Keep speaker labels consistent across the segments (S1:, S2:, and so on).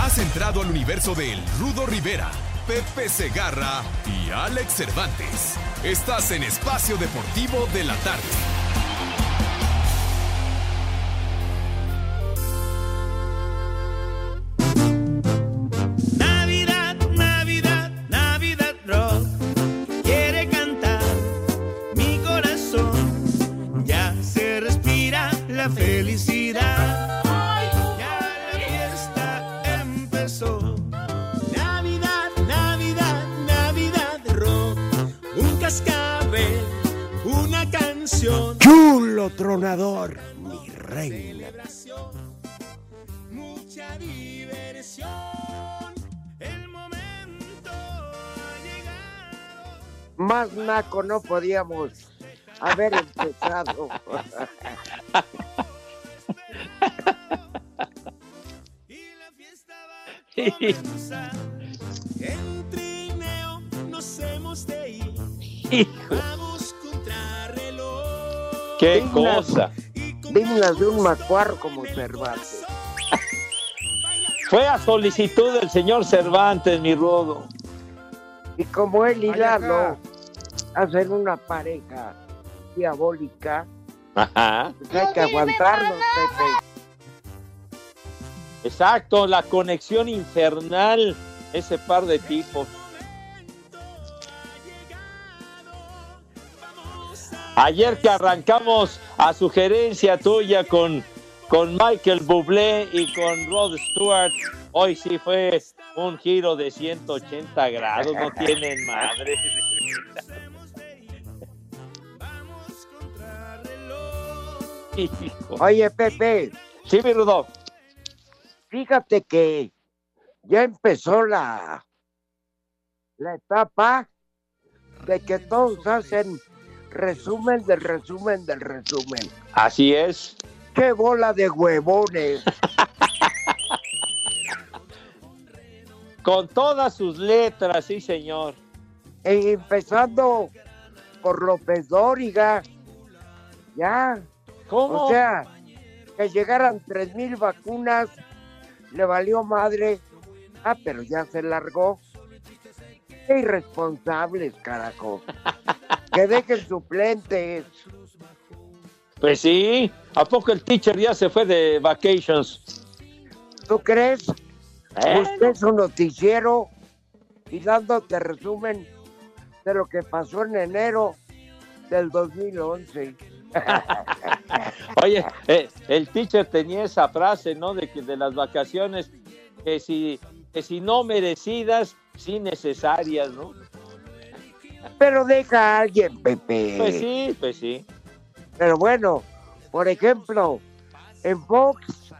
S1: Has entrado al universo de El Rudo Rivera, Pepe Segarra y Alex Cervantes. Estás en Espacio Deportivo de la Tarde.
S2: Navidad, Navidad, Navidad Rock. Quiere cantar mi corazón. Ya se respira la felicidad. Cascabel, una canción.
S3: Chulo tronador, mi reina.
S2: Mucha diversión. El momento ha llegado.
S4: Más naco no podíamos haber empezado.
S2: En trineo
S5: Hijo,
S2: Vamos contra reloj.
S5: qué
S4: Dignas-
S5: cosa.
S4: Dignas de un macuarro como Cervantes.
S5: Fue a solicitud del señor Cervantes, mi rudo.
S4: Y como él y. Lalo hacen una pareja diabólica,
S5: Ajá.
S4: pues hay que aguantarnos, Pepe.
S5: Exacto, la conexión infernal, ese par de tipos. Ayer que arrancamos a sugerencia tuya con, con Michael Bublé y con Rod Stewart, hoy sí fue un giro de 180 grados, no tienen madre.
S4: Oye, Pepe,
S5: Sí, mi rudo.
S4: fíjate que ya empezó la, la etapa de que todos hacen resumen del resumen del resumen.
S5: Así es.
S4: ¡Qué bola de huevones!
S5: Con todas sus letras, sí, señor.
S4: E empezando por López Dóriga. Ya.
S5: ¿Cómo?
S4: O sea, que llegaran tres mil vacunas, le valió madre. Ah, pero ya se largó. Qué irresponsables, carajo. Que dejen suplentes.
S5: Pues sí. ¿A poco el teacher ya se fue de vacations?
S4: ¿Tú crees?
S5: Eh,
S4: Usted es un noticiero y dándote resumen de lo que pasó en enero del 2011.
S5: Oye, eh, el teacher tenía esa frase, ¿no? De que de las vacaciones, que si, que si no merecidas, sí necesarias, ¿no?
S4: Pero deja a alguien, Pepe.
S5: Pues sí, pues sí.
S4: Pero bueno, por ejemplo, en Fox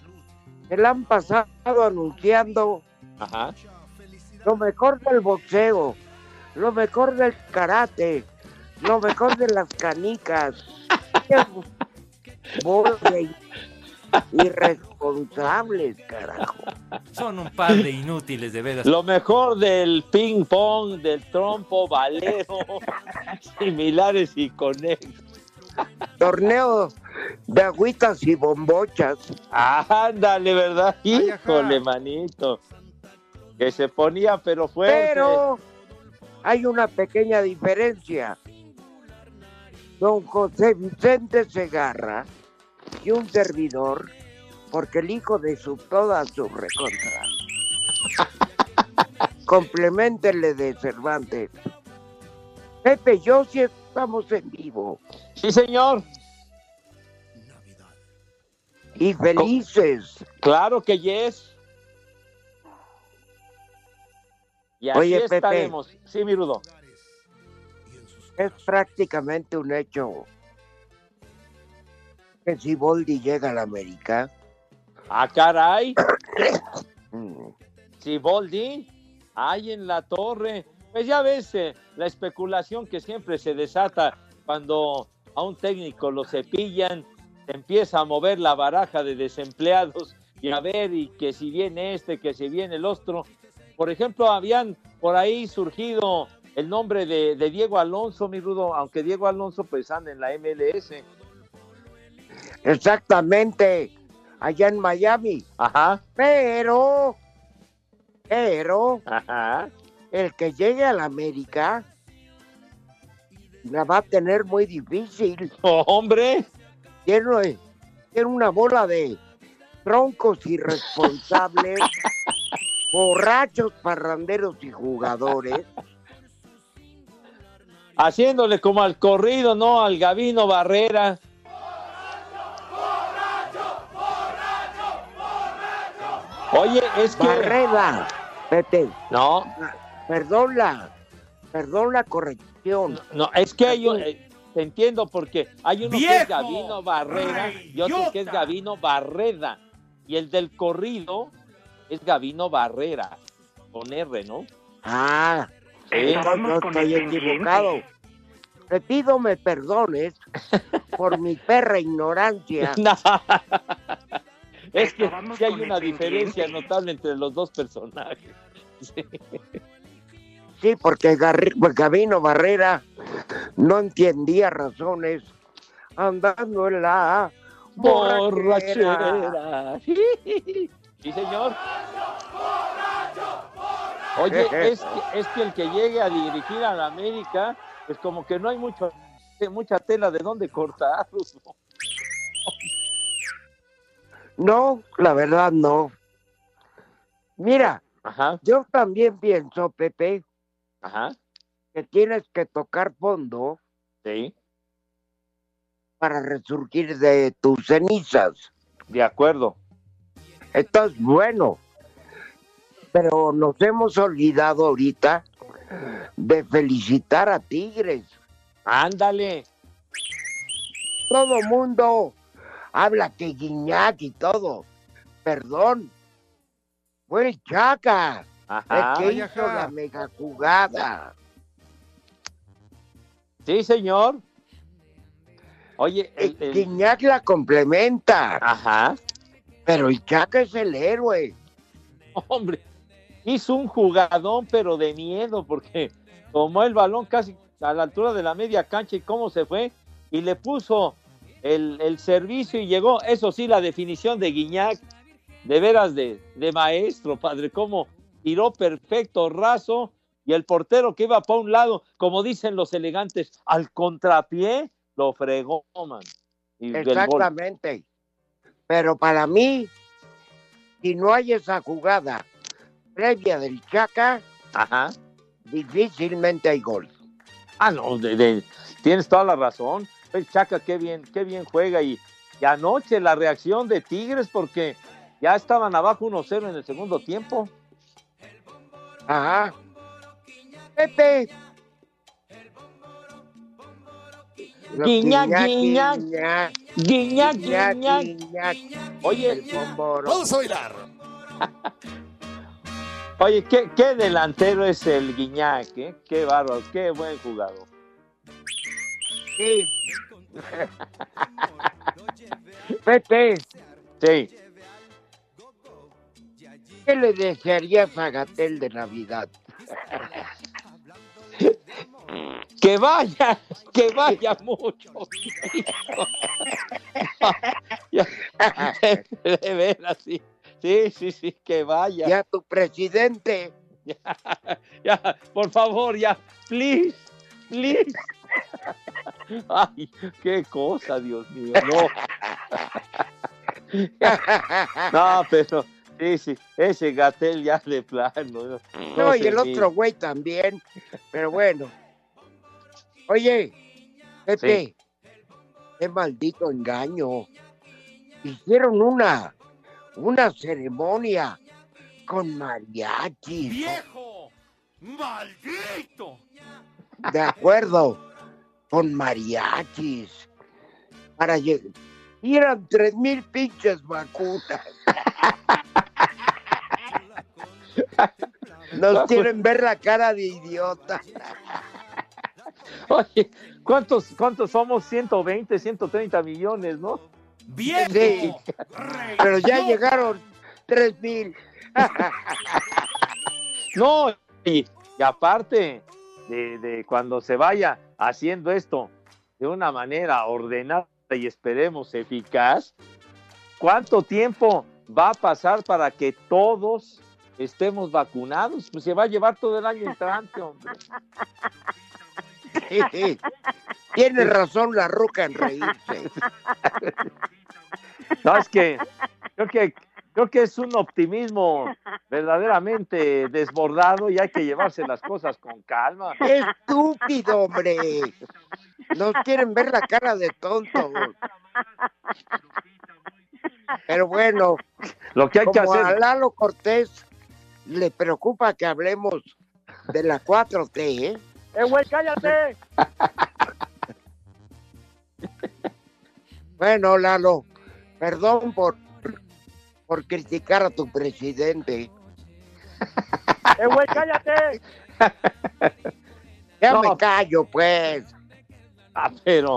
S4: se la han pasado anunciando
S5: Ajá.
S4: lo mejor del boxeo, lo mejor del karate, lo mejor de las canicas. De irresponsables, carajo.
S6: Son un par de inútiles, de veras.
S5: Lo mejor del ping pong, del trompo, valero, similares y conejos.
S4: Torneo de agüitas y bombochas.
S5: Ándale, ¿verdad? Híjole, manito. Que se ponía pero fuerte.
S4: Pero hay una pequeña diferencia. Don José Vicente Segarra y un servidor porque el hijo de su toda su recontra. Complementenle de Cervantes. Pepe, yo sí estamos en vivo.
S5: Sí, señor.
S4: Y felices.
S5: Claro que yes. Y así
S4: Oye, Pepe.
S5: estaremos. Sí, mi Rudo.
S4: Es prácticamente un hecho que si Boldi llega a la América,
S5: Ah, caray.
S4: mm,
S5: Si Boldi, hay en la torre. Pues ya ves eh, la especulación que siempre se desata cuando a un técnico lo cepillan, se empieza a mover la baraja de desempleados y a ver, y que si viene este, que si viene el otro. Por ejemplo, habían por ahí surgido el nombre de, de Diego Alonso, mi Rudo, aunque Diego Alonso pues anda en la MLS.
S4: exactamente, allá en Miami.
S5: Ajá,
S4: Pero, pero,
S5: ajá.
S4: el que llegue a la América la va a tener muy difícil.
S5: Oh, hombre,
S4: Tiene, tiene una bola de troncos irresponsables, borrachos, parranderos y jugadores.
S5: haciéndole como al corrido, ¿no? Al Gavino Barrera. Oye, es que...
S4: Barreda, Pepe,
S5: No,
S4: perdón la, perdón la corrección.
S5: no, es que hay un... eh, te entiendo porque hay uno que es. Gavino Barrera y otro que es. Gavino Barreda. Y el del corrido es Gavino Barrera, con R, ¿no?
S4: Ah,
S5: Sí.
S4: entonces no estoy equivocado. Te pido me perdones por mi perra ignorancia.
S5: No. Es que sí hay una diferencia notable entre los dos personajes. Sí.
S4: Sí, porque Gabino Barrera no entendía razones andando en la borrachera.
S5: borrachera. Sí, señor. Oye, es que, es que el que llegue a dirigir a la América, pues como que no hay mucho, mucha tela de dónde cortar. ¿no?
S4: No, la verdad no. Mira,
S5: Ajá,
S4: yo también pienso, Pepe,
S5: ajá,
S4: que tienes que tocar fondo
S5: sí,
S4: para resurgir de tus cenizas.
S5: de acuerdo.
S4: Entonces, bueno, pero nos hemos olvidado ahorita de felicitar a Tigres.
S5: Ándale.
S4: Todo mundo habla que Guiñac y todo. Perdón. Fue el Chaca
S5: Ajá.
S4: el que hizo la mega jugada.
S5: Sí, señor. Oye, el, el-
S4: Guiñac la complementa,
S5: ajá.
S4: pero el Chaca es el héroe.
S5: Hombre, hizo un jugadón, pero de miedo, porque tomó el balón casi a la altura de la media cancha y cómo se fue, y le puso el, el servicio y llegó, eso sí, la definición de Guiñac, de veras de, de maestro, padre, cómo tiró perfecto, raso, y el portero que iba para un lado, como dicen los elegantes, al contrapié, lo fregó, man. Y.
S4: Exactamente. Pero para mí, si no hay esa jugada previa del Chaca,
S5: Ajá.
S4: difícilmente hay gol.
S5: Ah, no, de- de- tienes toda la razón. El Chaca, qué bien, qué bien juega. Y, y anoche la reacción de Tigres, porque ya estaban abajo 1-0 en el segundo tiempo.
S4: Ajá. Pepe.
S5: Guiñac, guiñac,
S4: guiñac.
S5: guiñac. Oye,
S4: El bomboro.
S2: Vamos a bailar.
S5: oye, ¿qué, qué delantero es el Guiñac, ¿eh? Qué bárbaro, qué buen jugador.
S4: Sí. Pepe,
S5: Sí.
S4: ¿qué le desearías a Gatel de Navidad?
S5: Que vaya, que vaya mucho. De veras, sí. Sí, sí, sí, que vaya.
S4: Ya tu presidente.
S5: Ya, ya, por favor, ya, please, please. Ay, qué cosa, Dios mío, no. No, pero sí, sí, ese Gatel ya de plano.
S4: No, y el
S5: mide.
S4: otro güey también. Pero bueno. Oye, Pepe, qué maldito engaño. Hicieron una, una ceremonia con mariachis.
S6: ¡Viejo! ¡Maldito!
S4: De acuerdo, con mariachis. Para llegar. Y eran tres mil pinches vacunas. Nos quieren ver la cara de idiota.
S5: Oye, ¿cuántos, ¿cuántos somos? 120, 130 millones, ¿no?
S6: ¡Viejo!
S4: Sí, pero ya llegaron tres mil.
S5: No, y, y aparte de, de cuando se vaya haciendo esto de una manera ordenada y esperemos eficaz, ¿cuánto tiempo va a pasar para que todos estemos vacunados? Pues se va a llevar todo el año entrante, hombre.
S4: Tiene razón la ruca en reírse.
S5: No, es que creo que creo que es un optimismo verdaderamente desbordado y hay que llevarse las cosas con calma.
S4: ¡Qué estúpido, hombre! Nos quieren ver la cara de tontos. Pero bueno,
S5: Lo que hay que
S4: como a
S5: hacer,
S4: Lalo Cortés le preocupa que hablemos de la 4T, ¿eh?
S6: ¡Eh, güey, cállate!
S4: Bueno, Lalo, perdón por, por criticar a tu presidente.
S6: ¡Eh, güey, cállate!
S4: Ya
S5: No.
S4: me callo, pues.
S5: Ah, pero,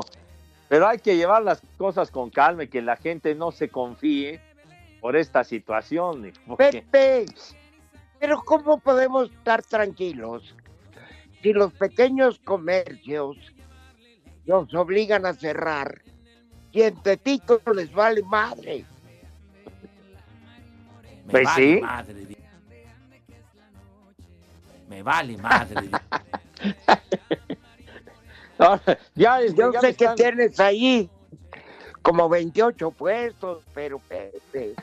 S5: pero hay que llevar las cosas con calma y que la gente no se confíe por esta situación. porque-
S4: Pepe, pero ¿cómo podemos estar tranquilos si los pequeños comercios nos obligan a cerrar y en Tepito les vale madre?
S6: Me
S5: Pues
S6: vale
S5: sí.
S6: madre. Me vale madre.
S5: Ahora, ya, este,
S4: Yo
S5: ya
S4: sé que
S5: están-
S4: tienes ahí como 28 puestos, pero
S6: madre,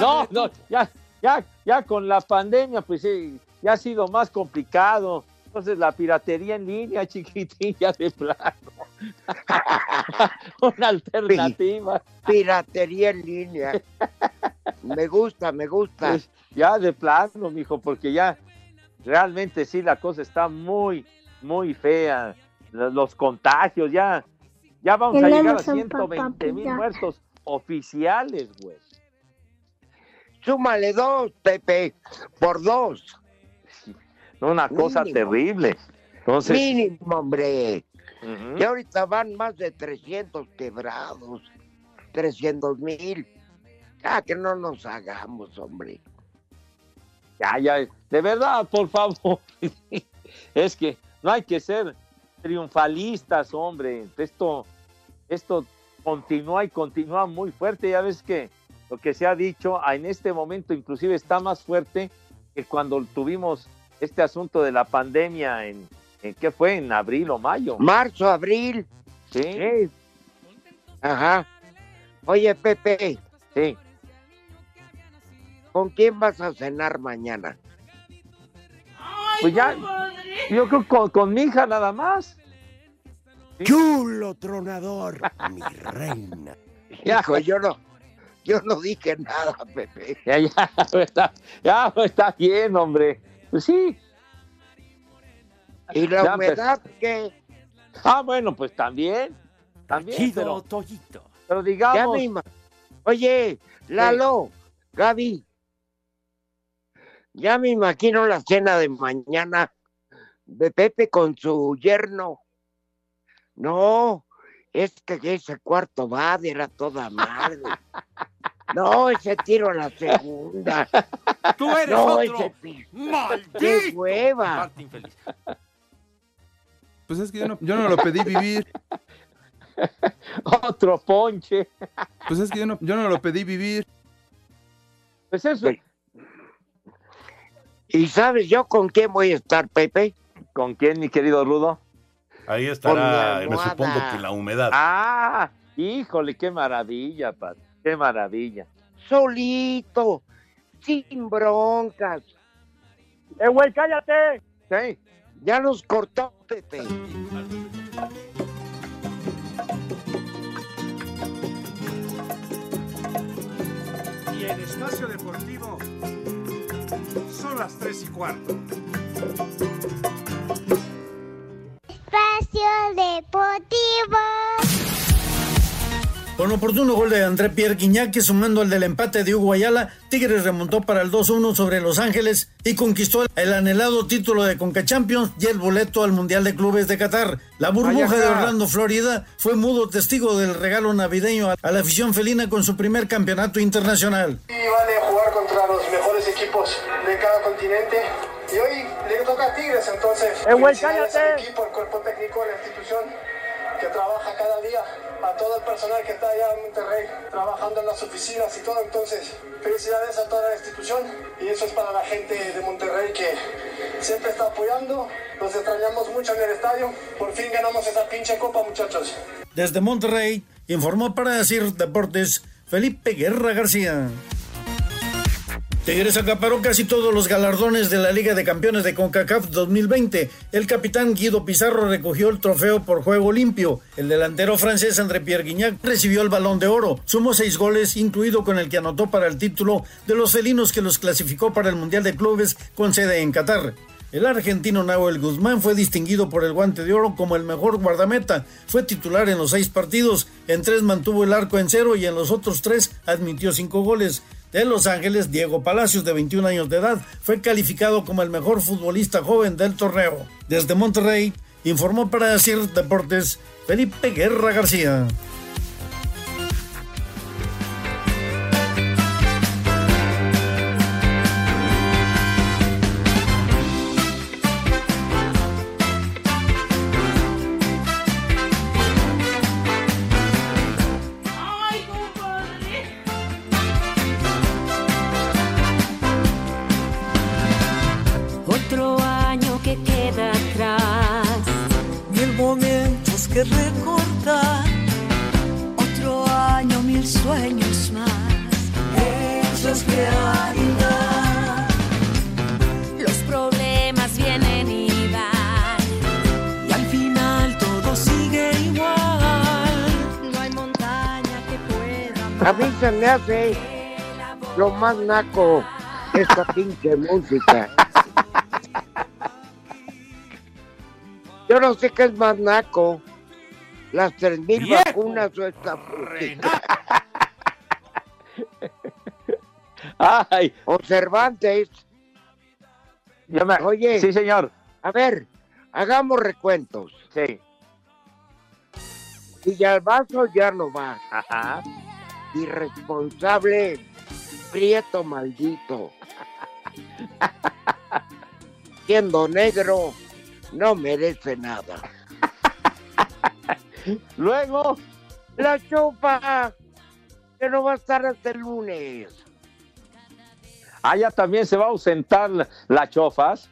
S5: No, no, ya, ya, ya con la pandemia, pues sí, ya ha sido más complicado. Entonces la piratería en línea, chiquitín, ya de plano. Una alternativa.
S4: piratería en línea. Me gusta, me gusta.
S5: Pues, ya de plano, mijo, porque ya realmente sí la cosa está muy, muy fea. Los contagios, ya, ya vamos a llegar a 120 mil muertos oficiales, güey.
S4: Súmale dos, Pepe, por dos.
S5: Una cosa
S4: Mínimo.
S5: terrible. Entonces,
S4: Mínimo, hombre.
S5: ujú.
S4: Y ahorita van más de 300 quebrados, 300 mil. Ya que no nos hagamos, hombre.
S5: Ya, ya, de verdad, por favor. es que no hay que ser triunfalistas, hombre. Esto, esto continúa y continúa muy fuerte. Ya ves que lo que se ha dicho ah, en este momento inclusive está más fuerte que cuando tuvimos este asunto de la pandemia en, en ¿qué fue? En abril o mayo.
S4: Marzo, abril.
S5: Sí,
S4: Sí. Ajá. Oye, Pepe,
S5: sí.
S4: ¿Con quién vas a cenar mañana?
S5: Pues ya, yo creo con, con mi hija nada más.
S3: Chulo tronador, mi reina.
S4: Hijo, yo no, yo no dije nada, Pepe.
S5: Ya, ya, está, ya, está bien, hombre. Pues sí.
S4: ¿Y la
S5: Ya,
S4: humedad qué?
S5: Ah, bueno, pues también. También,
S6: Chido,
S5: pero,
S6: Toyito.
S5: pero digamos,
S4: Oye, Lalo, Gaby, ya me imagino la cena de mañana de Pepe con su yerno. No, es que ese cuarto va de era toda madre. No, ese tiro a la segunda.
S6: Tú eres
S4: No,
S6: otro.
S4: ese pi- ¡Qué
S6: ¡Maldito!
S4: hueva!
S6: Parte infeliz.
S7: Pues es que yo no, yo no lo pedí vivir.
S5: otro ponche.
S7: Pues es que yo no, yo no lo pedí vivir.
S5: Pues eso.
S4: ¿Y sabes yo con quién voy a estar, Pepe?
S5: ¿con quién, mi querido Rudo?
S8: Ahí estará,
S4: mi
S8: me supongo que la humedad.
S5: Ah, híjole, qué maravilla, Pat. Qué maravilla.
S4: solito, sin broncas.
S9: ¡Eh, güey, cállate!
S4: Sí, ya nos cortó, Pepe.
S8: Y en Espacio Deportivo son las 3 y cuarto.
S10: Espacio Deportivo.
S11: Con oportuno gol de André Pierre Guignac, sumando al del empate de Hugo Ayala, Tigres remontó para el 2-1 sobre Los Ángeles y conquistó el anhelado título de Conca Champions y el boleto al Mundial de Clubes de Qatar. La burbuja de. Orlando, Florida, fue mudo testigo del regalo navideño a la afición felina con su primer campeonato internacional.
S12: Y vale jugar contra los mejores equipos de cada continente. Y hoy le toca a Tigres, entonces.
S9: ¡Eh, güey,
S12: felicidades
S9: cállate!
S12: al equipo, al cuerpo técnico de la institución que trabaja cada día, a todo el personal que está allá en Monterrey, trabajando en las oficinas y todo. Entonces, felicidades a toda la institución. Y eso es para la gente de Monterrey que siempre está apoyando. Los extrañamos mucho en el estadio. Por fin ganamos esa pinche copa, muchachos.
S11: Desde Monterrey, informó para decir Deportes Felipe Guerra García. Tigres acaparó casi todos los galardones de la Liga de Campeones de CONCACAF 2020. El capitán Guido Pizarro recogió el trofeo por juego limpio. El delantero francés André Pierre Guignac recibió el balón de oro. Sumó seis goles, incluido con el que anotó para el título de los felinos que los clasificó para el Mundial de Clubes con sede en Qatar. El argentino Nahuel Guzmán fue distinguido por el guante de oro como el mejor guardameta. Fue titular en los seis partidos, en tres mantuvo el arco en cero y en los otros tres admitió cinco goles. De Los Ángeles, Diego Palacios, de 21 años de edad, fue calificado como el mejor futbolista joven del torneo. Desde Monterrey, informó para decir Deportes Felipe Guerra García.
S13: Que
S14: recordar. Otro año, mil sueños más. Hechos realidad.
S13: Los problemas vienen y van.
S14: Y al final todo sigue igual. No hay montaña que pueda.
S4: A mí se me hace lo más naco esta pinche música. Yo no sé qué es más naco, las tres mil
S8: ¡Viejo!
S4: vacunas o esta.
S5: Ay,
S4: O Cervantes.
S5: yo me-
S4: Oye.
S5: Sí, señor.
S4: A ver, hagamos recuentos.
S5: Sí.
S4: Villalbazo ya no va.
S5: Ajá.
S4: Irresponsable, prieto maldito. Siendo negro, no merece nada.
S5: Luego,
S4: La chupa, que no va a estar hasta el lunes.
S5: allá también se va a ausentar la- chofas.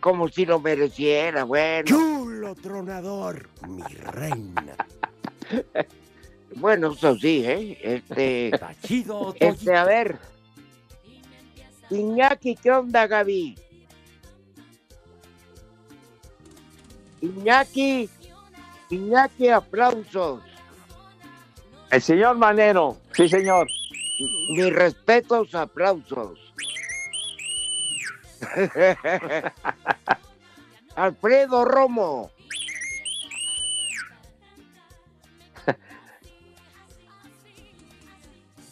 S4: Como si lo mereciera, bueno.
S3: Chulo tronador, mi reina.
S4: Bueno, eso sí, ¿eh? Este,
S6: Está chido,
S4: este, a ver. Iñaki, ¿qué onda, Gaby? Iñaki, Iñaki, aplausos.
S5: El señor Manero. Sí, señor.
S4: Mis respetos, aplausos. Alfredo Romo.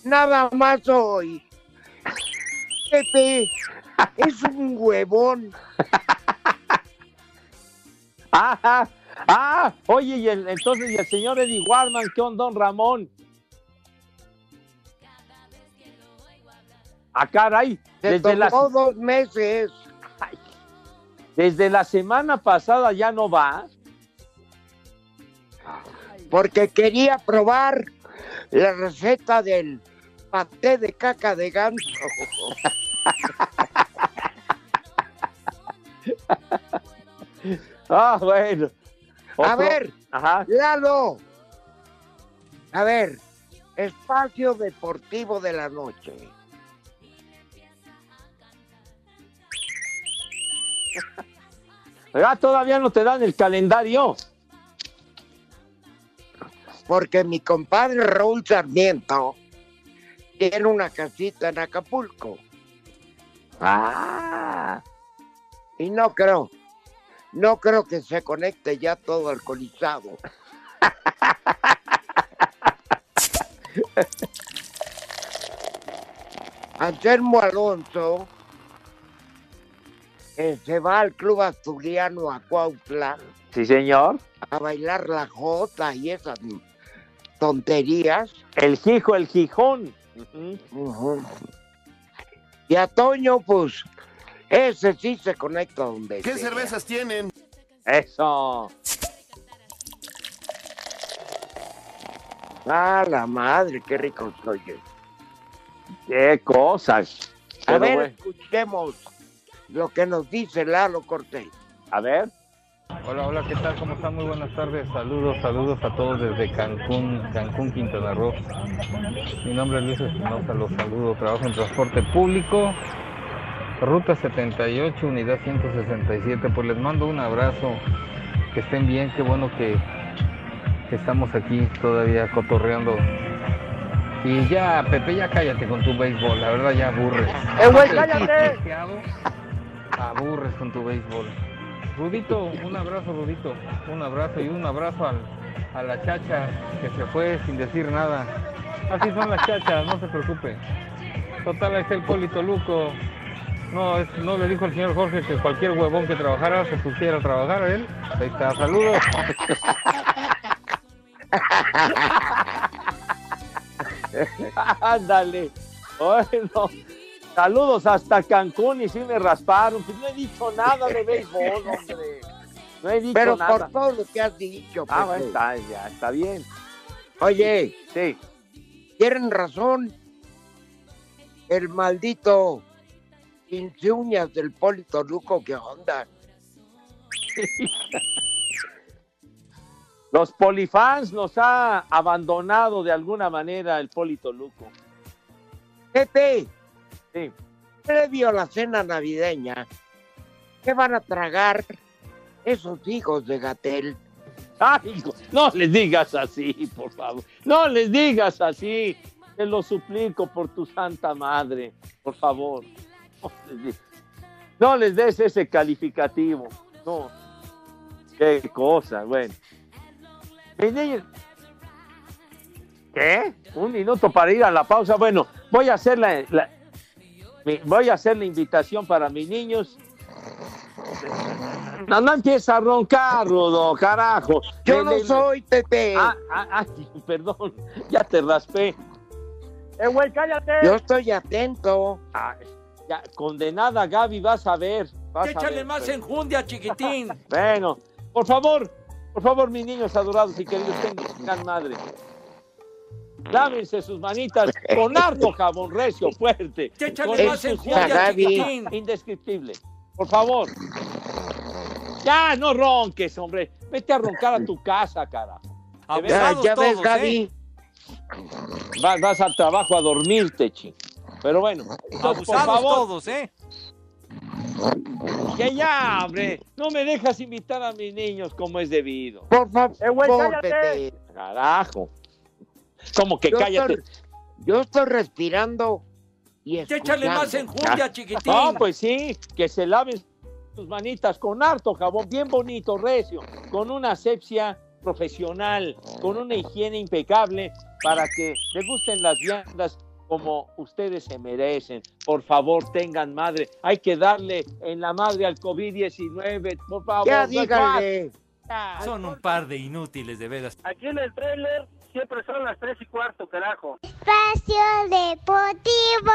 S4: Nada más hoy. Pepe es un huevón.
S5: Ah, ah, oye, y el- entonces, y el señor Eddie Warman, ¿qué onda, don Ramón? Ah, caray,
S4: Se
S5: desde la,
S4: tomó dos meses.
S5: desde la semana pasada ya no va.
S4: porque quería probar la receta del paté de caca de ganso.
S5: Ah, bueno.
S4: A ver,
S5: Ajá.
S4: Lalo. A ver, Espacio Deportivo de la Noche.
S5: Ah, todavía no te dan el calendario.
S4: Porque mi compadre Raúl Sarmiento tiene una casita en Acapulco.
S5: Ah.
S4: Y no creo, no creo que se conecte ya todo alcoholizado. Anselmo Alonso eh, se va al club asturiano a Cuautla
S5: Sí, señor.
S4: a bailar la jota y esas tonterías.
S5: El Gijo, el Gijón.
S4: Y a Toño, pues, ese sí se conecta donde
S15: ¿Qué
S4: sea.
S15: cervezas tienen?
S5: Eso.
S4: Ah, la madre, qué rico soy.
S5: Qué cosas.
S4: A
S5: Pero
S4: ver,
S5: bueno,
S4: escuchemos lo que nos dice Lalo Cortés.
S5: a ver.
S16: Hola, hola, ¿qué tal? ¿Cómo están? Muy buenas tardes. Saludos, saludos a todos desde Cancún, Cancún, Quintana Roo. Mi nombre es Luis Espinosa, los saludo. Trabajo en transporte público, ruta 78, unidad 167. Pues les mando un abrazo, que estén bien, qué bueno que, que estamos aquí todavía cotorreando. Y ya, Pepe, ya cállate con tu béisbol, la verdad ya aburres.
S9: ¡Eh, güey, cállate!
S16: Aburres con tu béisbol. Rudito, un abrazo, Rudito. Un abrazo y un abrazo al- a la chacha que se fue sin decir nada. Así son las chachas, no se preocupe. Total, está el Polito Luco. No, es- no le dijo el señor Jorge que cualquier huevón que trabajara se pusiera a trabajar a él. Ahí está, saludos.
S5: Ándale. Bueno, saludos hasta Cancún y sí me rasparon. Pues no he dicho nada de béisbol, hombre. No he dicho
S4: Pero
S5: nada.
S4: por todo lo que has dicho,
S5: Ah,
S4: Pepe.
S5: bueno, está, ya, está bien.
S4: Oye,
S5: Sí.
S4: tienen razón. El maldito uñas del Polito Luco, ¿qué onda?
S5: Los polifans nos ha abandonado de alguna manera el Polito Luco.
S4: Pepe,
S5: Sí.
S4: previo a la cena navideña, ¿qué van a tragar esos hijos de Gatel?
S5: Ay, no les digas así, por favor. No les digas así. Te lo suplico por tu santa madre, por favor. No les, des ese calificativo. No. Qué cosa, bueno. ¿Qué? Un minuto para ir a la pausa. Bueno, voy a hacer la, voy a hacer la invitación para mis niños. No, no empieza a roncar, Rudo, carajo.
S4: Yo
S5: Le-
S4: no
S5: le-
S4: soy Pepe.
S5: Ah, ah, ah, perdón, ya te raspé.
S9: ¡Eh, güey, cállate!
S4: Yo estoy atento.
S5: Ah, ya, condenada Gaby, vas a ver. vas a
S6: Échale
S5: ver,
S6: más
S5: pero-
S6: enjundia, chiquitín.
S5: Bueno, por favor, por favor, mis niños adorados y queridos, tengan madre. Lávense sus manitas con harto jabón recio, fuerte.
S6: Échale más enjundia, chiquitín.
S5: indescriptible. Por favor. Ya, no ronques, hombre. Vete a roncar a tu casa, cara.
S4: Ya, ya ves,
S6: todos,
S4: Gaby.
S6: ¿eh?
S5: Vas, vas al trabajo a dormirte, chi. Pero bueno, por
S6: Abusados
S5: favor,
S6: todos, ¿eh?
S5: que ya, hombre, no me dejas invitar a mis niños como es debido.
S4: Por favor,
S9: ¡Eh, güey, cállate!
S5: Carajo. Como que
S4: Yo
S5: cállate.
S4: estoy, yo estoy respirando y
S6: Échale más
S4: escuchando.
S6: enjundia, chiquitín.
S5: No, pues sí, que se laven sus manitas con harto jabón, bien bonito, recio, con una asepsia profesional, con una higiene impecable, para que le gusten las viandas como ustedes se merecen. Por favor, tengan madre. Hay que darle en la madre al COVID-19, por favor.
S4: Ya díganle.
S6: Son un par de inútiles, de veras.
S9: Aquí en el trailer siempre son las tres y cuarto, carajo.
S10: Espacio Deportivo.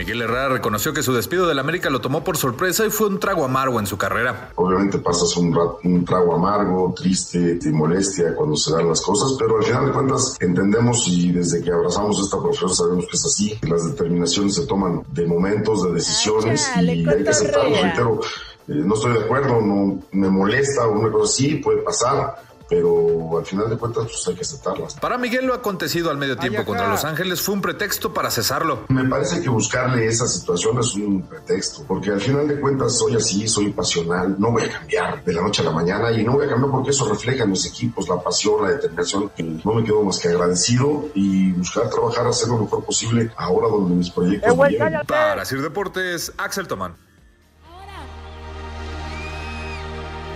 S17: Miguel Herrera reconoció que su despido del América lo tomó por sorpresa y fue un trago amargo en su carrera.
S18: Obviamente pasas un, rat- un trago amargo, triste, de molestia cuando se dan las cosas, pero al final de cuentas entendemos y desde que abrazamos esta profesión sabemos que es así. Las determinaciones se toman de momentos, de decisiones
S19: Ay,
S18: y hay que aceptarlo. Reitero, eh, no estoy de acuerdo, no me molesta o una cosa así, puede pasar. Pero al final de cuentas pues hay que aceptarlas.
S17: Para Miguel lo acontecido al medio tiempo contra Los Ángeles fue un pretexto para cesarlo.
S18: Me parece que buscarle esa situación es un pretexto, porque al final de cuentas soy así, soy pasional, no voy a cambiar de la noche a la mañana y no voy a cambiar porque eso refleja en mis equipos, la pasión, la determinación. No me quedo más que agradecido y buscar trabajar, hacer lo mejor posible ahora donde mis proyectos me lleven.
S17: Para Sir Deportes, Axel Tomán.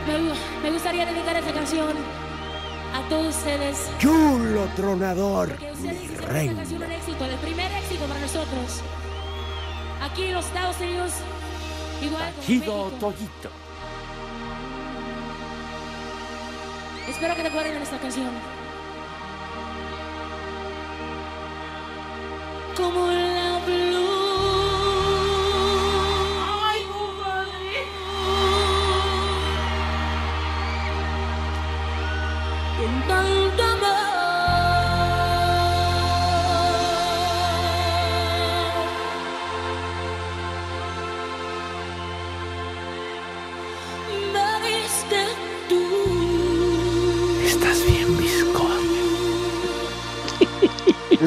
S20: Me, me gustaría dedicar esta canción a todos ustedes.
S4: Chulo tronador,
S20: Porque ustedes
S4: mi
S20: hicieron esta
S4: reina.
S20: canción un éxito, el primer éxito para nosotros. Aquí en los Estados Unidos, igual México.
S6: Toyito.
S20: Espero que te acuerden de esta canción. Como la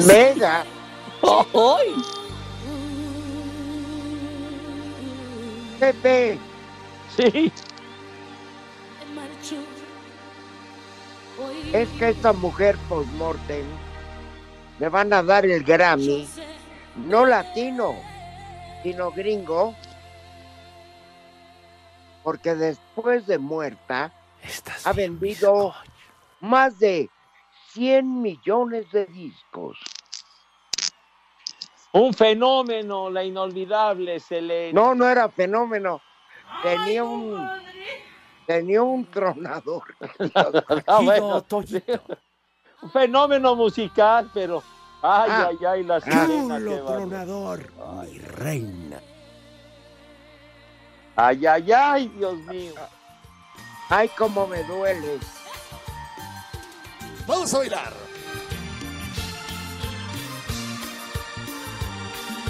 S4: Mega.
S5: ¡Ay!
S4: Pepe,
S5: Sí.
S4: es que esta mujer postmortem le van a dar el Grammy, no latino, sino gringo, porque después de muerta ha vendido más de 100 millones de discos.
S5: Un fenómeno, la inolvidable Selene.
S4: No, no era fenómeno. Tenía un tenía un tronador.
S5: Ah, bueno, un fenómeno musical, pero ay,
S4: Ah.
S5: ay, ay, la
S4: Chulo
S5: bárbaro.
S4: tronador, mi reina.
S5: Ay, ay, ay, Dios mío.
S4: Ay, cómo me duele.
S1: Vamos a bailar.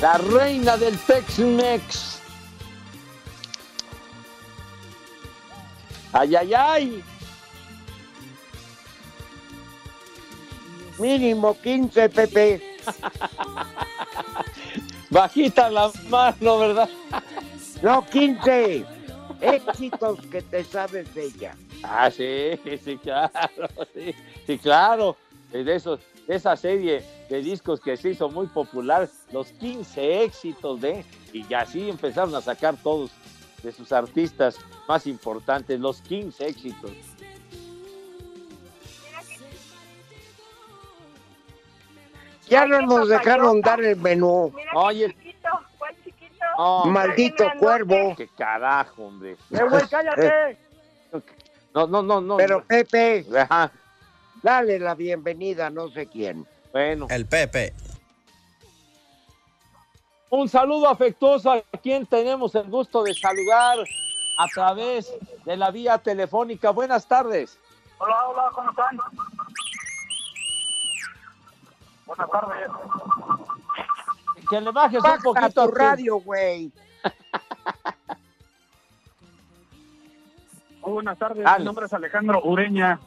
S5: La reina del Tex-Mex. Ay, ay, ay.
S4: Mínimo 15, Pepe.
S5: Bajita la mano, ¿verdad?
S4: No, 15. Éxitos que te sabes de ella.
S5: Ah, sí, sí, claro, sí, sí, claro. De, esos, de esa serie de discos que se hizo muy popular, los 15 éxitos de, y así empezaron a sacar todos de sus artistas más importantes, los 15 éxitos.
S4: Ya no nos dejaron dar el menú.
S5: Oye, no,
S4: Maldito cuervo.
S5: qué carajo, hombre.
S4: Eh, güey, cállate.
S5: No, no, no, no.
S4: Pero Pepe,
S5: Ajá,
S4: dale la bienvenida a no sé quién.
S5: bueno.
S15: El Pepe.
S5: Un saludo afectuoso a quien tenemos el gusto de saludar a través de la vía telefónica. Buenas tardes.
S9: Hola, hola, ¿cómo están? Buenas tardes.
S5: Que le bajes un
S4: Baja
S5: poquito
S4: tu
S5: a
S4: radio, güey.
S9: Muy buenas tardes, mi nombre es Alejandro Ureña.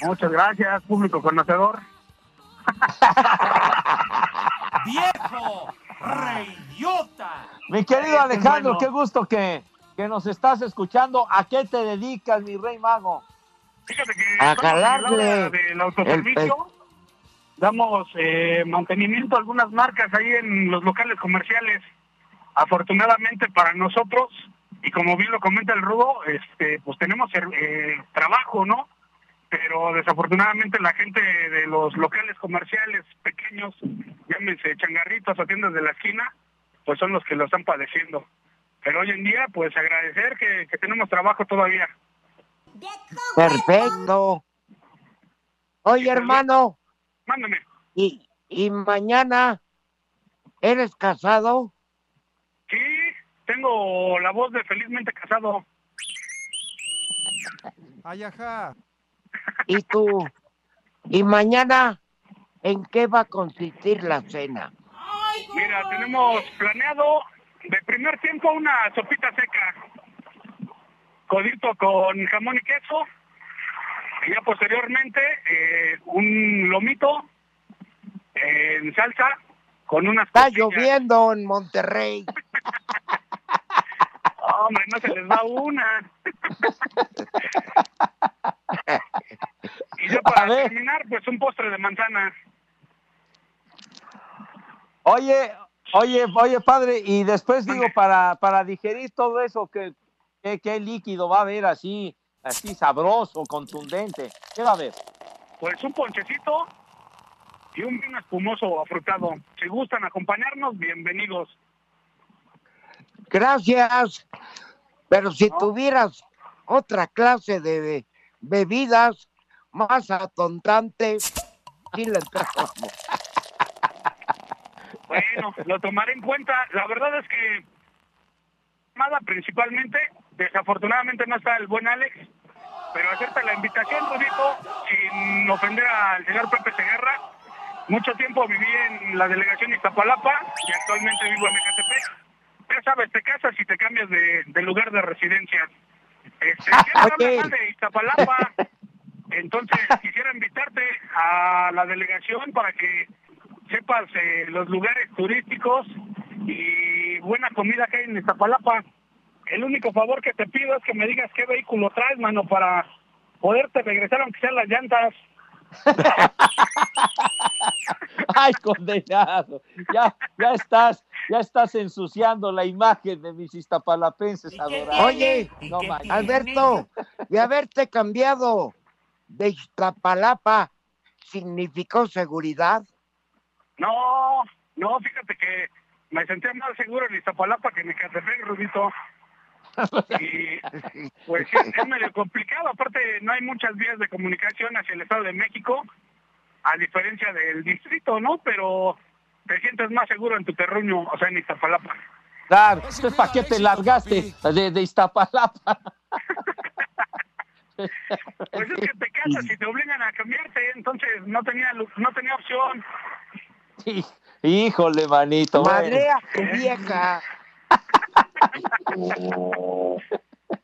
S9: Muchas gracias, público conocedor.
S6: ¡Viejo! ¡Reyota!
S5: Mi querido Alejandro,
S9: bueno.
S5: qué gusto que, que nos estás escuchando. ¿A qué te dedicas, mi rey mago?
S9: Fíjate que
S4: A
S9: el área del autoservicio. Damos eh, mantenimiento a algunas marcas ahí en los locales comerciales. Afortunadamente para nosotros, y como bien lo comenta el Rudo, este, pues tenemos eh, trabajo, ¿no? Pero desafortunadamente la gente de los locales comerciales pequeños, llámense changarritos o tiendas de la esquina, pues son los que lo están padeciendo. Pero hoy en día, pues agradecer que, que tenemos trabajo todavía.
S4: Perfecto. Oye, hermano,
S9: Mándame.
S4: y, y mañana, ¿eres casado?
S9: Tengo la voz de felizmente casado.
S7: Ay, ajá.
S4: ¿Y tú? ¿Y mañana en qué va a consistir la cena?
S9: Mira, tenemos planeado de primer tiempo una sopita seca. Codito con jamón y queso. Y ya posteriormente, eh, un lomito eh, en salsa con unas
S4: Está
S9: costillas.
S4: lloviendo en Monterrey.
S9: Hombre, no se les va una. y ya para terminar, pues un postre de manzana.
S5: Oye, oye, oye, padre, y después digo, para, para digerir todo eso, ¿qué, qué, qué líquido va a haber así, así sabroso, contundente? ¿Qué va a haber?
S9: Pues un ponchecito y un vino espumoso afrutado. Si gustan acompañarnos, bienvenidos.
S4: Gracias. Pero si tuvieras otra clase de bebidas más atontantes, sí le entrábamos.
S9: Bueno, lo tomaré en cuenta. La verdad es que nada principalmente, desafortunadamente no está el buen Alex, pero acepta la invitación, Rudito, sin ofender al señor Pepe Segarra. Mucho tiempo viví en la delegación Iztapalapa y actualmente vivo en Ecatepec. Ya sabes, te casas y te cambias de, de lugar de residencia. Este, habla mal de Iztapalapa. Entonces, quisiera invitarte a la delegación para que sepas eh, los lugares turísticos y buena comida que hay en Iztapalapa. El único favor que te pido es que me digas qué vehículo traes, mano, para poderte regresar aunque sean las llantas.
S5: Ay, condenado. Ya, ya estás, ya estás ensuciando la imagen de mis iztapalapenses adorados.
S4: Oye,
S5: No.
S4: Alberto, y haberte cambiado de Iztapalapa significó seguridad.
S9: No, no, fíjate que me sentía más seguro en Iztapalapa que en Ecatepec, Rudito. Y pues es medio complicado, aparte no hay muchas vías de comunicación hacia el Estado de México, a diferencia del distrito, ¿no? Pero te sientes más seguro en tu terruño, o sea, en Iztapalapa.
S5: Claro, entonces ¿para qué te largaste de, de Iztapalapa?
S9: Pues es que te casas y te obligan a cambiarte, entonces no tenía lu- no tenía opción.
S5: Híjole, manito.
S4: tu vieja.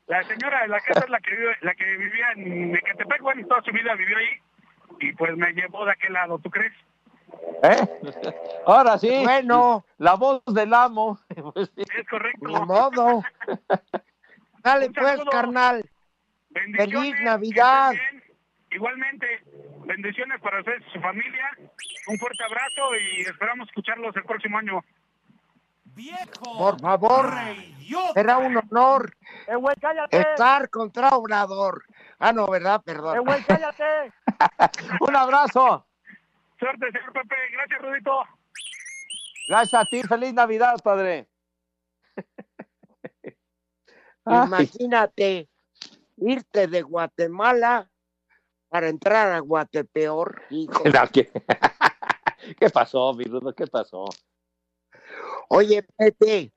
S9: La señora de la casa es la que vive, la que vivía en Ecatepec, bueno, toda su vida vivió ahí y pues me llevó de aquel lado, ¿tú crees?
S5: ¿Eh? Ahora sí.
S4: Bueno.
S5: La voz del amo. Pues sí.
S9: Es correcto.
S4: Ni modo. Dale pues, carnal.
S9: Bendiciones,
S4: Feliz Navidad.
S9: Igualmente, bendiciones para ustedes y su familia. Un fuerte abrazo y esperamos escucharlos el próximo año.
S4: Por favor, será un honor
S9: ¡Eh, güey,
S4: estar contra Obrador. Ah, no, ¿verdad? Perdón.
S9: ¡Eh, güey, cállate!
S5: Un abrazo.
S9: Suerte, señor Pepe. Gracias, Rudito.
S5: Gracias a ti. Feliz Navidad, padre.
S4: Imagínate irte de Guatemala para entrar a Guatepeor, hijo.
S5: ¿qué? ¿Qué pasó, mi Rudo? ¿Qué pasó?
S4: Oye, Pepe,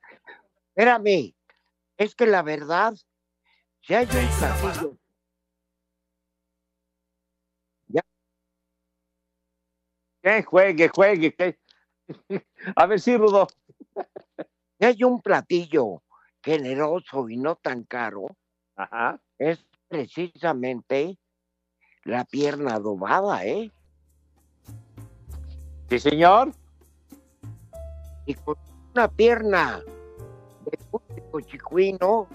S4: espérame, es que la verdad, si hay un
S5: ¿Qué? Juegue, juegue. ¿qué? A ver, sí, Rudo.
S4: si hay un platillo generoso y no tan caro,
S5: Ajá.
S4: es precisamente la pierna adobada, ¿eh?
S5: Sí, señor.
S4: Y con una pierna de público chicuino,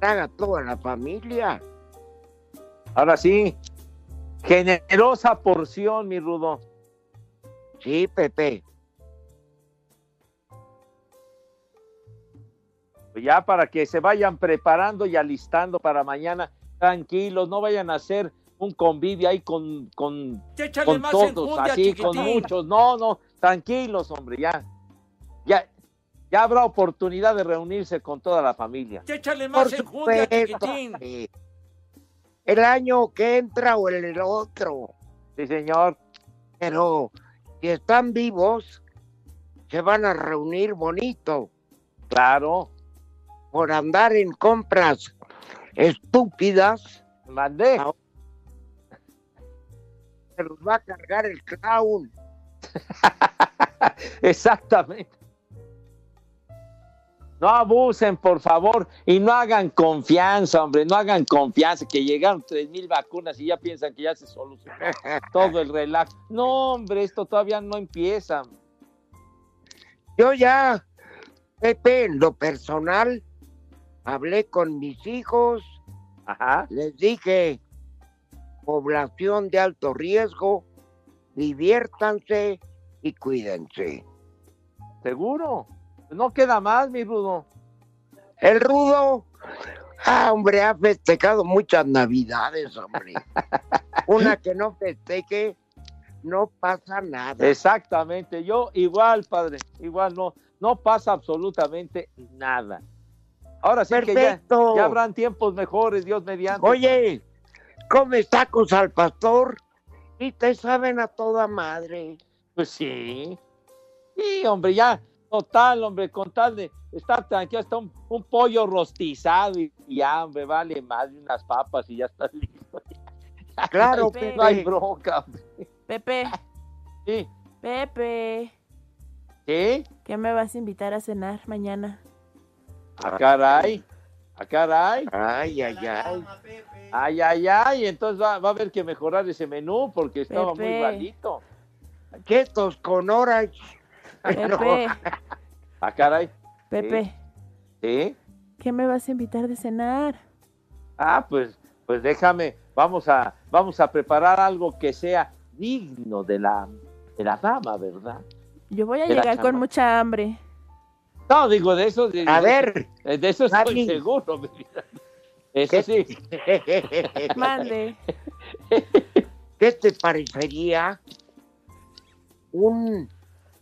S4: traga toda la familia.
S5: Ahora sí. Generosa porción, mi Rudo.
S4: Sí, Pepe.
S5: Ya para que se vayan preparando y alistando para mañana. Tranquilos, no vayan a hacer un convivio ahí con, con, con todos,
S6: enjundia,
S5: así, con muchos. No, no, tranquilos, hombre, ya. Ya, ya habrá oportunidad de reunirse con toda la familia.
S6: Échale
S4: Por
S6: más enjundia,
S4: supuesto.
S6: chiquitín.
S4: El año que entra o el otro.
S5: Sí, señor.
S4: Pero si están vivos, se van a reunir bonito
S5: Claro.
S4: por andar en compras estúpidas.
S5: Mandé.
S4: Se los va a cargar el clown.
S5: Exactamente. No abusen, por favor, y no hagan confianza, hombre, no hagan confianza, que llegaron tres mil vacunas y ya piensan que ya se solucionó todo el relax. No, hombre, esto todavía no empieza.
S4: Yo ya, Pepe, en lo personal, hablé con mis hijos, les dije, población de alto riesgo, diviértanse y cuídense.
S5: Seguro. No queda más, mi Rudo.
S4: El Rudo, ah, hombre, ha festejado muchas navidades, hombre. Una que no festeje, no pasa nada.
S5: Exactamente, yo igual, padre, igual no, no pasa absolutamente nada. Ahora sí que ya,
S4: Perfecto.
S5: ya habrán tiempos mejores, Dios mediante.
S4: Oye, comes tacos al pastor y te saben a toda madre.
S5: Pues sí. Sí, hombre, ya, total, hombre, con tal de estar tranquilo, hasta un, un pollo rostizado y, y ya, hombre, vale más de unas papas y ya está listo.
S4: Claro,
S5: no hay bronca, hombre.
S21: Pepe.
S5: Sí.
S21: Pepe.
S5: ¿Sí?
S21: ¿Qué me vas a invitar a cenar mañana?
S5: A caray. A caray.
S4: Ay, ay, ay.
S5: Ay, ay, ay. Entonces va, va a haber que mejorar ese menú porque estaba muy
S21: Pepe.
S5: malito.
S4: Quesos con orange.
S21: Pepe.
S5: A caray.
S21: Pepe.
S5: ¿Sí?
S21: ¿Qué me vas a invitar de cenar?
S5: Ah, pues, pues déjame, vamos a, vamos a preparar algo que sea digno de la, de la dama, ¿verdad?
S21: Yo voy a
S5: De
S21: llegar con mucha hambre.
S5: No, digo de eso. De,
S4: A
S5: de-
S4: ver,
S5: de eso estoy seguro. mi vida. Eso sí.
S21: Mande.
S4: ¿Qué te parecería un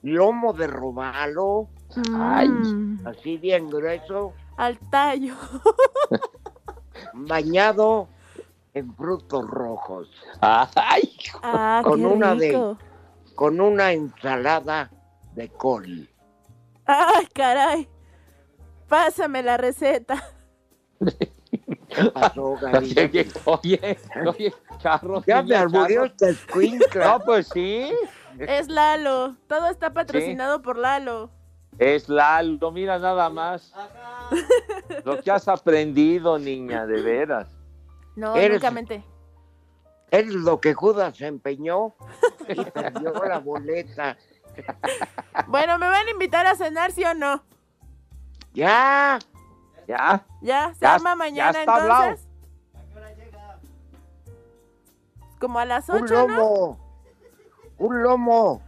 S4: lomo de robalo?
S5: Ay.
S21: Mm,
S4: Así bien grueso,
S21: al tallo.
S4: bañado en frutos rojos,
S5: Ay,
S21: Ah,
S4: Con una de- con una ensalada de col.
S21: Ay, caray. Pásame la receta.
S4: ¿Qué pasó,
S5: oye, oye, charro.
S4: Ya me
S5: charro.
S4: este.
S5: No, pues sí.
S21: Es Lalo. Todo está patrocinado por Lalo.
S5: Es Lalo, mira nada más. Lo que has aprendido, niña, de veras.
S21: No,
S4: Eres-
S21: nunca menté.
S4: Es lo que Judas se empeñó y perdió la boleta.
S21: Bueno, ¿me van a invitar a cenar, sí o no?
S4: Ya,
S5: Ya,
S21: ¿Ya? ¿Se
S5: Ya-
S21: arma
S5: ya
S21: mañana
S5: está hablado.
S21: entonces? Como a las
S4: un
S21: 8, ¿no?
S4: Un lomo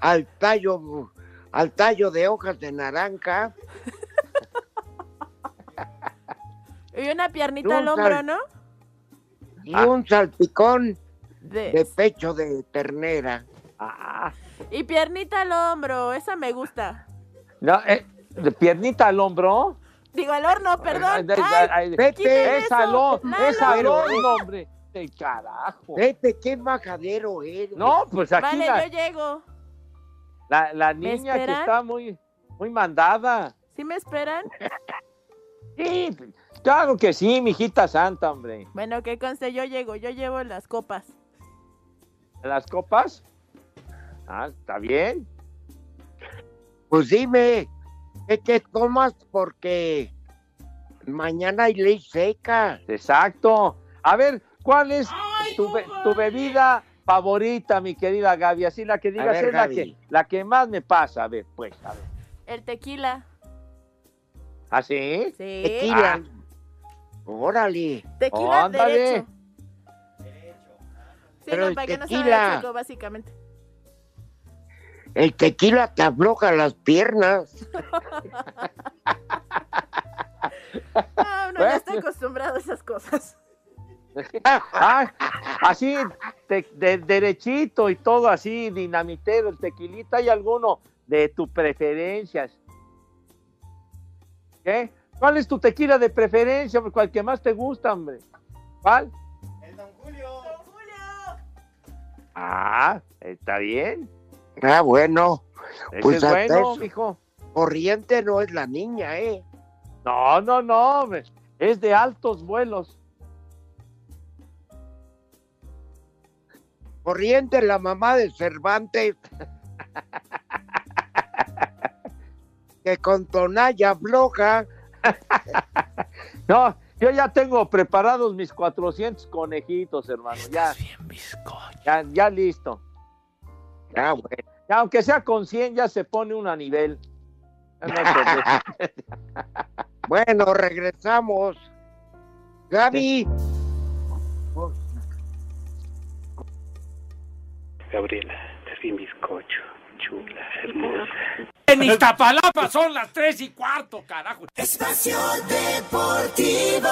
S4: al tallo, al tallo de hojas de naranja,
S21: Y una piernita
S4: Un
S21: al hombro, ¿no?
S4: y
S5: Ah.
S4: un salpicón
S21: De-
S4: de pecho de ternera.
S5: Ah,
S21: Y piernita al hombro, esa me gusta.
S5: no, eh, de piernita al hombro.
S21: Digo, al horno, perdón.
S5: Ay,
S21: Ay,
S5: ay,
S4: Pepe,
S21: quiten
S5: es
S21: Lalo.
S5: es alón, hombre. El carajo.
S4: Pepe, qué majadero eres.
S5: No, pues aquí
S21: Vale,
S5: la,
S21: yo llego.
S5: la, la
S21: ¿Me
S5: niña que
S21: esperan?
S5: está muy, muy mandada.
S21: ¿Sí me esperan?
S5: Sí, claro que sí, mijita santa, hombre.
S21: Bueno, que conste, yo llego, yo llevo las copas.
S5: ¿Las copas? Ah, está bien.
S4: Pues dime, ¿qué te tomas? Porque mañana hay ley seca.
S5: Exacto. A ver, ¿cuál es tu, be- tu bebida favorita, mi querida Gaby? Así la que digas
S4: ver,
S5: es la que, la que más me pasa. A ver, pues, a ver.
S21: El tequila.
S5: ¿Ah, sí?
S21: Sí.
S4: Tequila. Órale.
S21: Tequila
S5: Ándale.
S21: derecho. Sí,
S4: Pero
S21: no,
S4: el
S21: para que no se
S4: tequila.
S21: vaya chueco, básicamente.
S4: El tequila te afloja las piernas.
S21: No, no, ya está acostumbrado a esas cosas.
S5: Ah, así, te- de, derechito y todo así, dinamitero, el tequilita. ¿Hay alguno de tu preferencias? ¿Qué? ¿Cuál es tu tequila de preferencia? ¿Cuál que más te gusta, hombre? ¿Cuál? Ah, está bien.
S4: Ah, bueno.
S5: Ese
S4: Pues
S5: es bueno, mijo.
S4: Corriente no es la niña, ¿eh?
S5: No, no, no, hombre. Es de altos vuelos.
S4: Corriente, la mamá de Cervantes. que con tonalla floja.
S5: No, yo ya tengo preparados mis 400 conejitos, hermano. Ya, ya, ya listo.
S4: Bueno.
S5: Ya, aunque sea con 100, ya se pone uno a nivel. Ya.
S4: Bueno, regresamos. Gaby,
S22: Gabriela, te di bizcocho, chula, hermosa.
S6: En Iztapalapa son las tres y cuarto, carajo.
S23: Espacio Deportivo.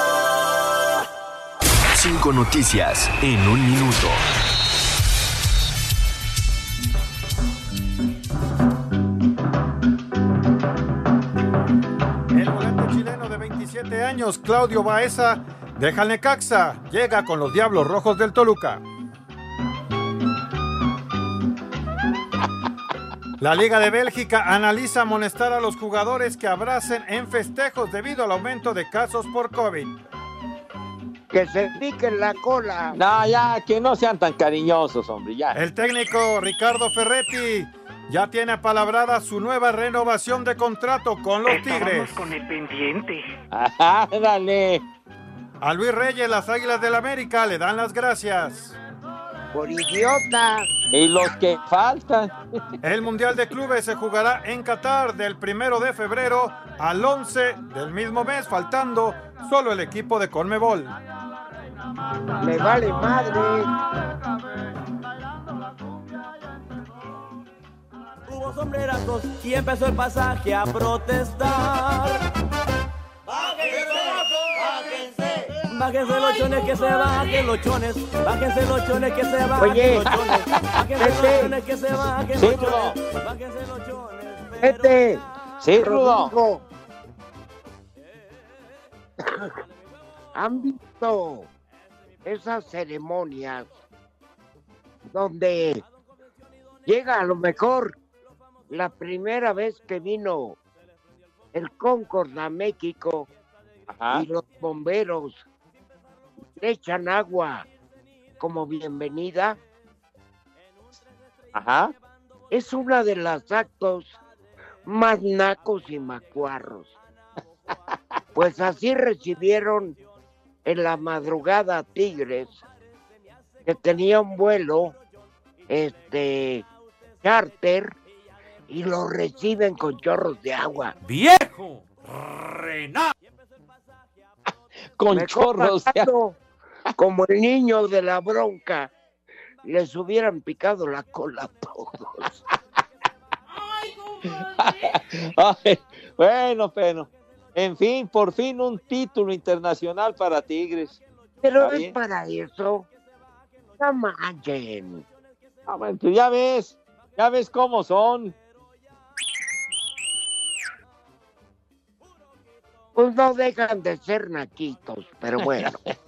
S1: Cinco noticias en un minuto.
S8: El volante chileno de 27 años, Claudio Baeza, deja el Necaxa. Llega con los Diablos Rojos del Toluca. La Liga de Bélgica analiza amonestar a los jugadores que abracen en festejos debido al aumento de casos por COVID.
S4: que se piquen la cola.
S5: No, ya, que no sean tan cariñosos, hombre, ya.
S8: El técnico Ricardo Ferretti ya tiene apalabrada su nueva renovación de contrato con los Tigres.
S22: con el pendiente.
S5: Ajá, dale.
S8: A Luis Reyes, las Águilas del América le dan las gracias.
S4: Por idiota.
S5: Y los que faltan.
S8: El Mundial de Clubes se jugará en Qatar del primero de febrero al 11 del mismo mes, faltando solo el equipo de Conmebol.
S4: Me vale madre.
S14: Hubo sombrerazos y empezó el pasaje a protestar. Bájense los chones que se bajen los chones. Bájense los chones que se bajen
S4: Oye,
S14: los chones. Bájense los chones que se bajen
S5: Sí,
S14: los chones. Bájense los chones.
S4: Vete.
S5: Sí, Rudo.
S4: Rodrigo. ¿Han visto esas ceremonias donde llega a lo mejor la primera vez que vino el Concord a México
S5: Ajá.
S4: y los bomberos le echan agua como bienvenida?
S5: Ajá.
S4: Es una de las actos más nacos y macuarros. Pues así recibieron en la madrugada a Tigres, que tenía un vuelo, este, charter, y lo reciben con chorros de agua.
S6: ¡Viejo! ¡Renato!
S5: Con chorros. de
S4: bajando, Como el niño de la bronca, les hubieran picado la cola a todos.
S5: Ay, bueno, pero. En fin, por fin un título internacional para Tigres.
S4: Pero es para eso. No manchen.
S5: Ah, bueno, pues ya ves, ya ves cómo son.
S4: Pues no dejan de ser naquitos, pero bueno.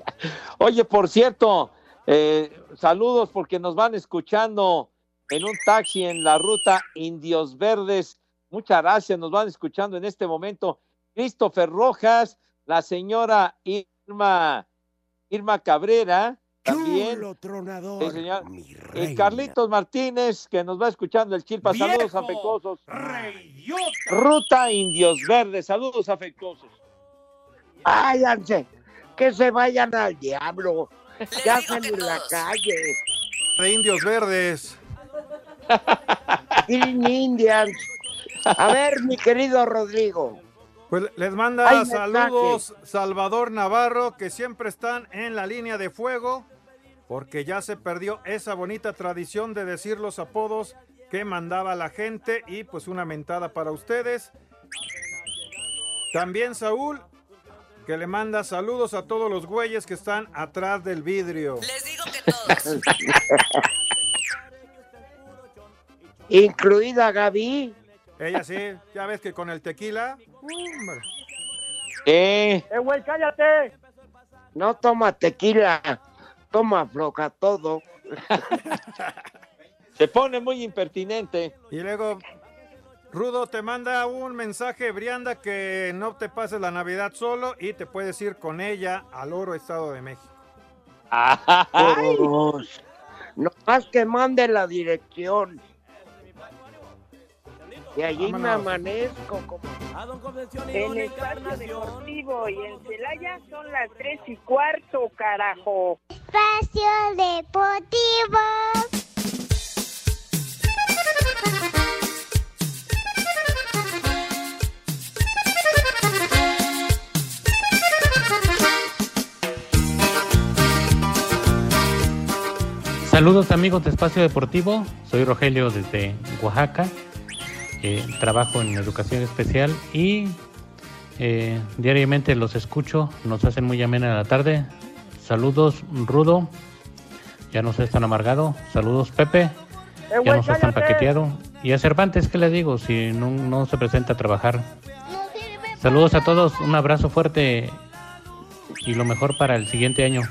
S5: Oye, por cierto, eh, saludos porque nos van escuchando en un taxi en la ruta Indios Verdes. Muchas gracias, nos van escuchando en este momento Christopher Rojas, la señora Irma, Irma Cabrera, también.
S3: Chulo tronador.
S5: Sí, señor.
S3: mi
S5: Y
S3: reina.
S5: Carlitos Martínez, que nos va escuchando el Chilpa. Saludos afectuosos.
S6: ¡Reyota!
S5: Ruta Indios Verdes, saludos afectuosos.
S4: Váyanse, que se vayan al diablo. Ya en la calle.
S8: De Indios Verdes.
S4: Green Indians. A ver, mi querido Rodrigo.
S8: Pues les manda saludos Salvador Navarro, que siempre están en la línea de fuego, porque ya se perdió esa bonita tradición de decir los apodos que mandaba la gente y pues una mentada para ustedes. También Saúl, que le manda saludos a todos los güeyes que están atrás del vidrio.
S15: Les digo que todos.
S4: Incluida Gaby.
S8: Ella sí, ya ves que con el tequila.
S5: Eh,
S4: ¡Eh, güey, cállate! No toma tequila, toma floja todo.
S5: se pone muy impertinente.
S8: Y luego, Rudo te manda un mensaje, Brianda, que no te pases la Navidad solo y te puedes ir con ella al Oro Estado de México.
S5: Ay.
S4: No más que mande la dirección. Y allí me amanezco como...
S24: En el Espacio Deportivo y en Celaya son las tres y cuarto, carajo.
S10: Espacio Deportivo.
S15: Saludos amigos de Espacio Deportivo, soy Rogelio desde Oaxaca, Eh, trabajo en educación especial y eh, diariamente los escucho, nos hacen muy amena la tarde. Saludos Rudo, ya no seas tan amargado, saludos Pepe, ya no seas tan paqueteado. Y a Cervantes, ¿qué le digo si no, no se presenta a trabajar? Saludos a todos, un abrazo fuerte y lo mejor para el siguiente año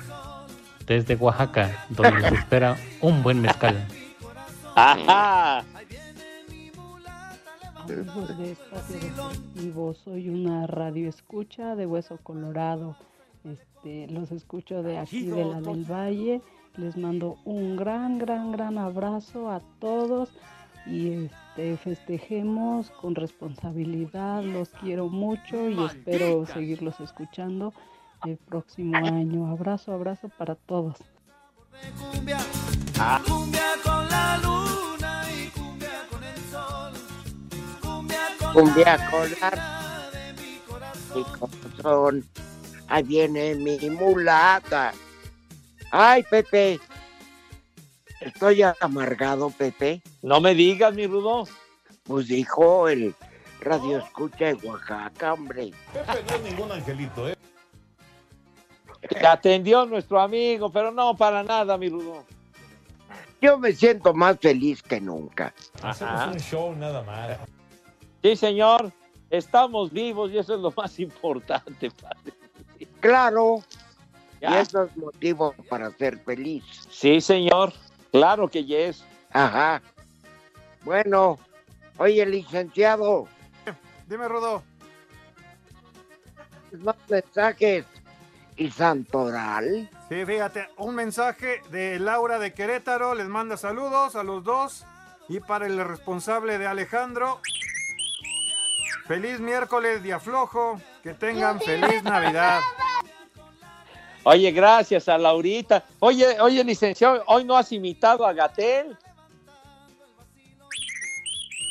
S15: desde Oaxaca, donde se espera un buen mezcal.
S5: Ajá.
S25: De Espacio soy una radio escucha de Hueso Colorado. Este, los escucho de aquí de la del Valle. Les mando un gran, gran, gran abrazo a todos y este, festejemos con responsabilidad. Los quiero mucho y espero seguirlos escuchando el próximo año. Abrazo, abrazo para todos.
S5: Ah.
S23: Cumbia con la luna y cumbia con el sol. Cumbia con
S4: Cumbia
S23: la.
S4: Mi corazón. Ahí viene mi mulata. Ay, Pepe. Estoy amargado, Pepe.
S5: No me digas, mi Rudo.
S4: Pues dijo el radio escucha de Oaxaca, hombre.
S26: Pepe no es ningún angelito, ¿eh?
S5: Te atendió nuestro amigo, pero no para nada, mi Rudo.
S4: Yo me siento más feliz que nunca.
S26: Hacemos
S5: Ajá.
S26: un show nada más.
S5: Sí, señor. Estamos vivos y eso es lo más importante, padre.
S4: Claro.
S5: Ya.
S4: Y eso es motivo para ser feliz.
S5: Sí, señor. Claro que yes.
S4: Ajá. Bueno, oye, licenciado,
S8: Dime, Rudo.
S4: más mensajes. ¿Y Santoral?
S8: Sí, fíjate, un mensaje de Laura de Querétaro, les manda saludos a los dos. Y para el responsable de Alejandro, feliz miércoles de aflojo, que tengan feliz Navidad.
S5: Oye, gracias a Laurita. Oye, oye, licenciado, hoy no has imitado a Gatel.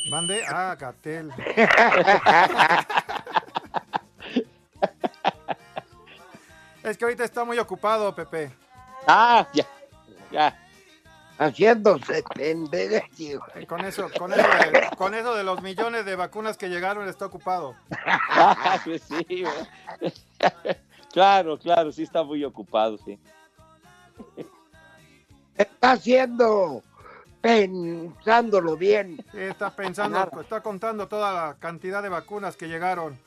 S8: Mande a Gatel. es que ahorita está muy ocupado, Pepe.
S5: Ah, ya, ya.
S4: Haciéndose pendejo.
S8: Con eso, con eso, de, con eso de los millones de vacunas que llegaron, está ocupado.
S5: Ah, pues sí, güey. claro, claro, sí está muy ocupado, sí.
S4: Está haciendo, pensándolo bien.
S8: Sí, está pensando, está contando toda la cantidad de vacunas que llegaron.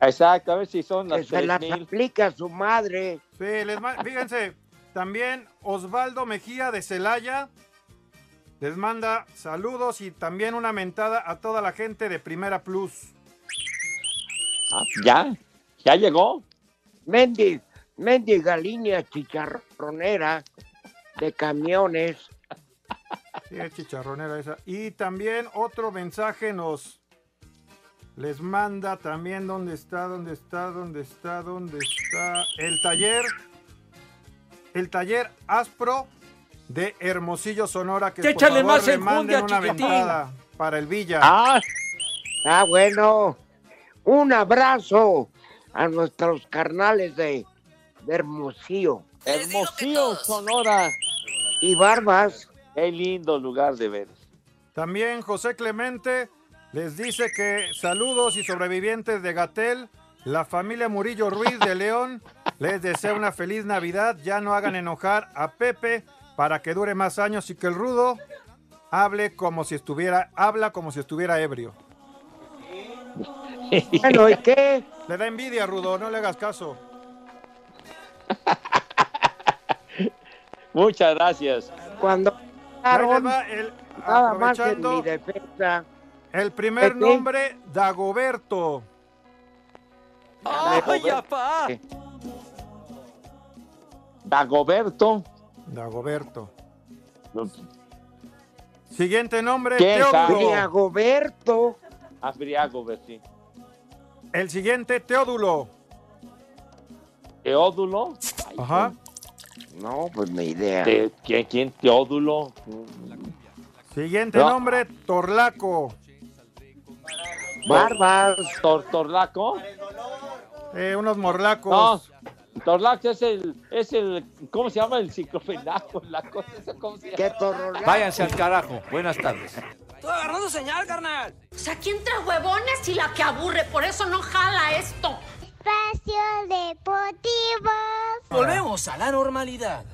S5: Exacto, a ver si son
S4: Que
S5: las
S4: se las
S5: 3000.
S4: aplica a su madre.
S8: Sí, les ma- fíjense, también Osvaldo Mejía de Celaya les manda saludos y también una mentada a toda la gente de Primera Plus.
S5: Ah, ya, ya llegó.
S4: Mendy, mendiga línea chicharronera de camiones.
S8: Sí, es chicharronera esa. Y también otro mensaje nos les manda también dónde está, dónde está, dónde está, dónde está el taller. El taller Aspro de Hermosillo Sonora que por
S6: Échale
S8: favor
S6: más
S8: le
S6: enjundia,
S8: manden una ventada para el Villa.
S5: Ah,
S4: Ah, bueno. Un abrazo a nuestros carnales de, de Hermosillo.
S5: Hermosillo, Sonora.
S4: Y Barbas.
S5: Qué lindo lugar de ver.
S8: También José Clemente les dice que saludos y sobrevivientes de Gatel, la familia Murillo Ruiz de León les desea una feliz Navidad. Ya no hagan enojar a Pepe para que dure más años y que el rudo hable como si estuviera, habla como si estuviera ebrio.
S4: Bueno, ¿y qué?
S8: Le da envidia, Rudo, no le hagas caso.
S5: Muchas gracias.
S4: Cuando
S8: Ahí va el-
S4: nada más en
S8: aprovechando
S4: mi defensa.
S8: El primer
S4: Pepe.
S8: nombre, Dagoberto.
S4: ¡Ay,
S5: apá! Dagoberto.
S8: Dagoberto. Siguiente nombre. Teódulo.
S4: Dagoberto.
S5: Abriago, Bertín.
S8: El siguiente, Teodulo.
S5: ¿Teódulo?
S8: Ajá.
S4: No, pues ni idea.
S5: ¿De quién, quién? ¿Teódulo?
S8: Siguiente
S5: No.
S8: nombre, Torlaco.
S4: Barbas.
S5: Tor, ¿Torlaco?
S8: Eh, unos morlacos.
S5: No, Torlaco es el, es el, ¿cómo se llama? El ciclofenaco, la cosa esa, ¿cómo se llama?
S6: Váyanse al carajo. Buenas tardes.
S27: Estoy agarrando señal, carnal.
S13: O sea, aquí entre huevones y la que aburre, por eso no jala esto.
S10: Espacio Deportivo.
S27: Volvemos a la normalidad.